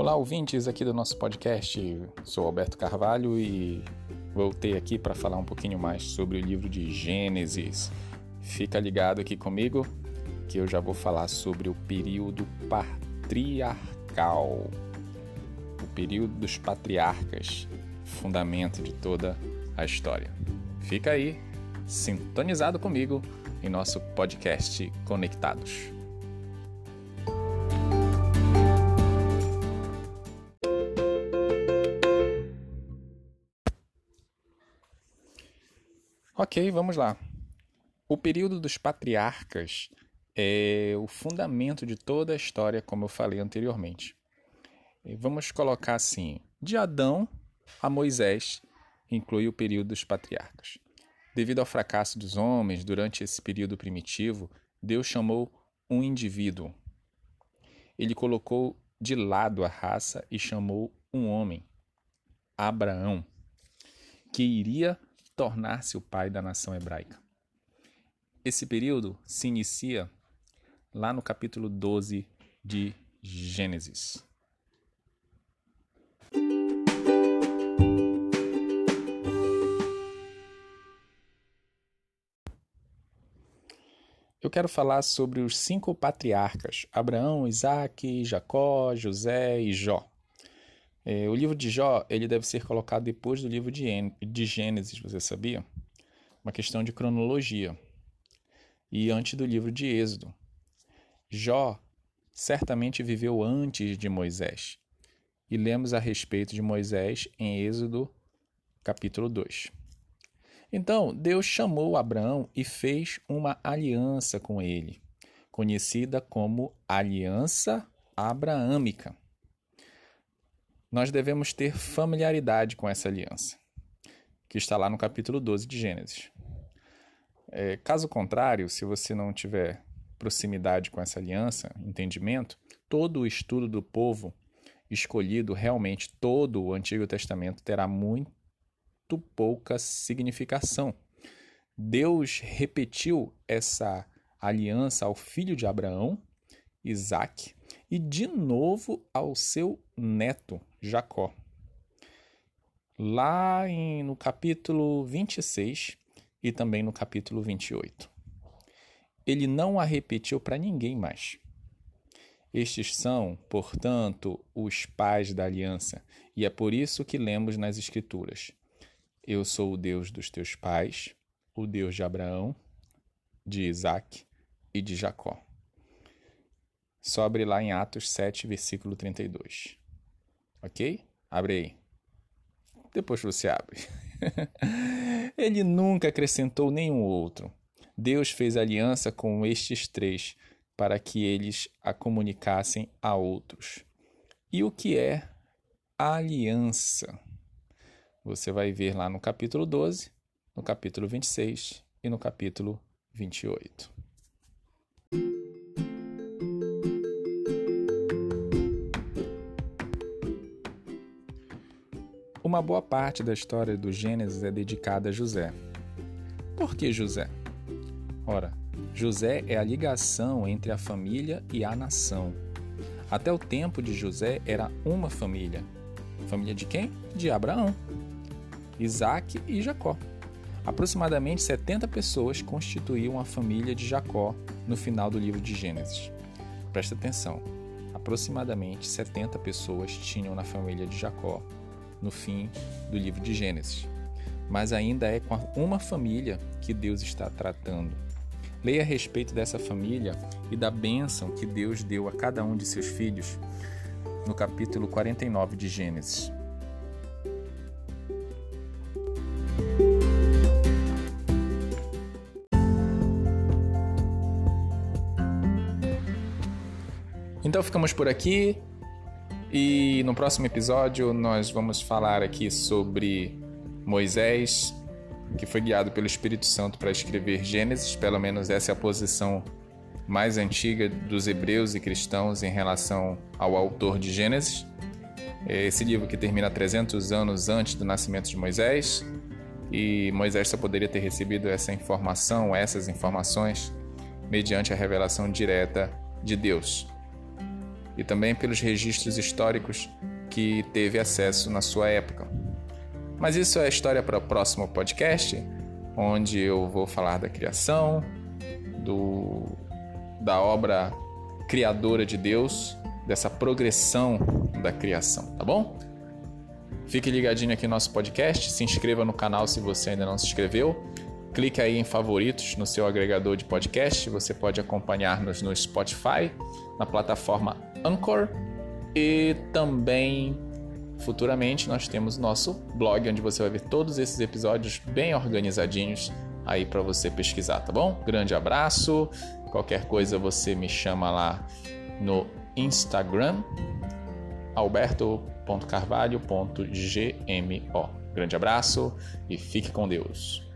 Olá, ouvintes aqui do nosso podcast. Sou Alberto Carvalho e voltei aqui para falar um pouquinho mais sobre o livro de Gênesis. Fica ligado aqui comigo que eu já vou falar sobre o período patriarcal, o período dos patriarcas, fundamento de toda a história. Fica aí, sintonizado comigo em nosso podcast Conectados. Ok, vamos lá. O período dos patriarcas é o fundamento de toda a história, como eu falei anteriormente. Vamos colocar assim: de Adão a Moisés inclui o período dos patriarcas. Devido ao fracasso dos homens durante esse período primitivo, Deus chamou um indivíduo. Ele colocou de lado a raça e chamou um homem, Abraão, que iria tornar-se o pai da nação hebraica. Esse período se inicia lá no capítulo 12 de Gênesis. Eu quero falar sobre os cinco patriarcas: Abraão, Isaac, Jacó, José e Jó. É, o livro de Jó ele deve ser colocado depois do livro de, de Gênesis, você sabia? Uma questão de cronologia. E antes do livro de Êxodo. Jó certamente viveu antes de Moisés. E lemos a respeito de Moisés em Êxodo, capítulo 2. Então, Deus chamou Abraão e fez uma aliança com ele, conhecida como Aliança Abraâmica nós devemos ter familiaridade com essa aliança, que está lá no capítulo 12 de Gênesis. É, caso contrário, se você não tiver proximidade com essa aliança, entendimento, todo o estudo do povo escolhido, realmente todo o Antigo Testamento, terá muito pouca significação. Deus repetiu essa aliança ao filho de Abraão, Isaac, e de novo ao seu neto, Jacó. Lá em, no capítulo 26 e também no capítulo 28. Ele não a repetiu para ninguém mais. Estes são, portanto, os pais da aliança, e é por isso que lemos nas Escrituras: Eu sou o Deus dos teus pais, o Deus de Abraão, de Isaac e de Jacó. Sobre lá em Atos 7, versículo 32. Ok? Abre aí. Depois você abre. Ele nunca acrescentou nenhum outro. Deus fez aliança com estes três para que eles a comunicassem a outros. E o que é aliança? Você vai ver lá no capítulo 12, no capítulo 26 e no capítulo 28. Uma boa parte da história do Gênesis é dedicada a José. Por que José? Ora, José é a ligação entre a família e a nação. Até o tempo de José era uma família. Família de quem? De Abraão, Isaac e Jacó. Aproximadamente 70 pessoas constituíam a família de Jacó no final do livro de Gênesis. Presta atenção, aproximadamente 70 pessoas tinham na família de Jacó no fim do livro de Gênesis. Mas ainda é com uma família que Deus está tratando. Leia a respeito dessa família e da bênção que Deus deu a cada um de seus filhos no capítulo 49 de Gênesis. Então ficamos por aqui. E no próximo episódio nós vamos falar aqui sobre Moisés, que foi guiado pelo Espírito Santo para escrever Gênesis, pelo menos essa é a posição mais antiga dos hebreus e cristãos em relação ao autor de Gênesis. Esse livro que termina 300 anos antes do nascimento de Moisés, e Moisés só poderia ter recebido essa informação, essas informações, mediante a revelação direta de Deus. E também pelos registros históricos que teve acesso na sua época. Mas isso é história para o próximo podcast, onde eu vou falar da criação, do, da obra criadora de Deus, dessa progressão da criação, tá bom? Fique ligadinho aqui no nosso podcast, se inscreva no canal se você ainda não se inscreveu. Clique aí em favoritos no seu agregador de podcast. Você pode acompanhar-nos no Spotify, na plataforma Anchor e também futuramente nós temos nosso blog onde você vai ver todos esses episódios bem organizadinhos aí para você pesquisar, tá bom? Grande abraço. Qualquer coisa você me chama lá no Instagram alberto.carvalho.gmo. Grande abraço e fique com Deus.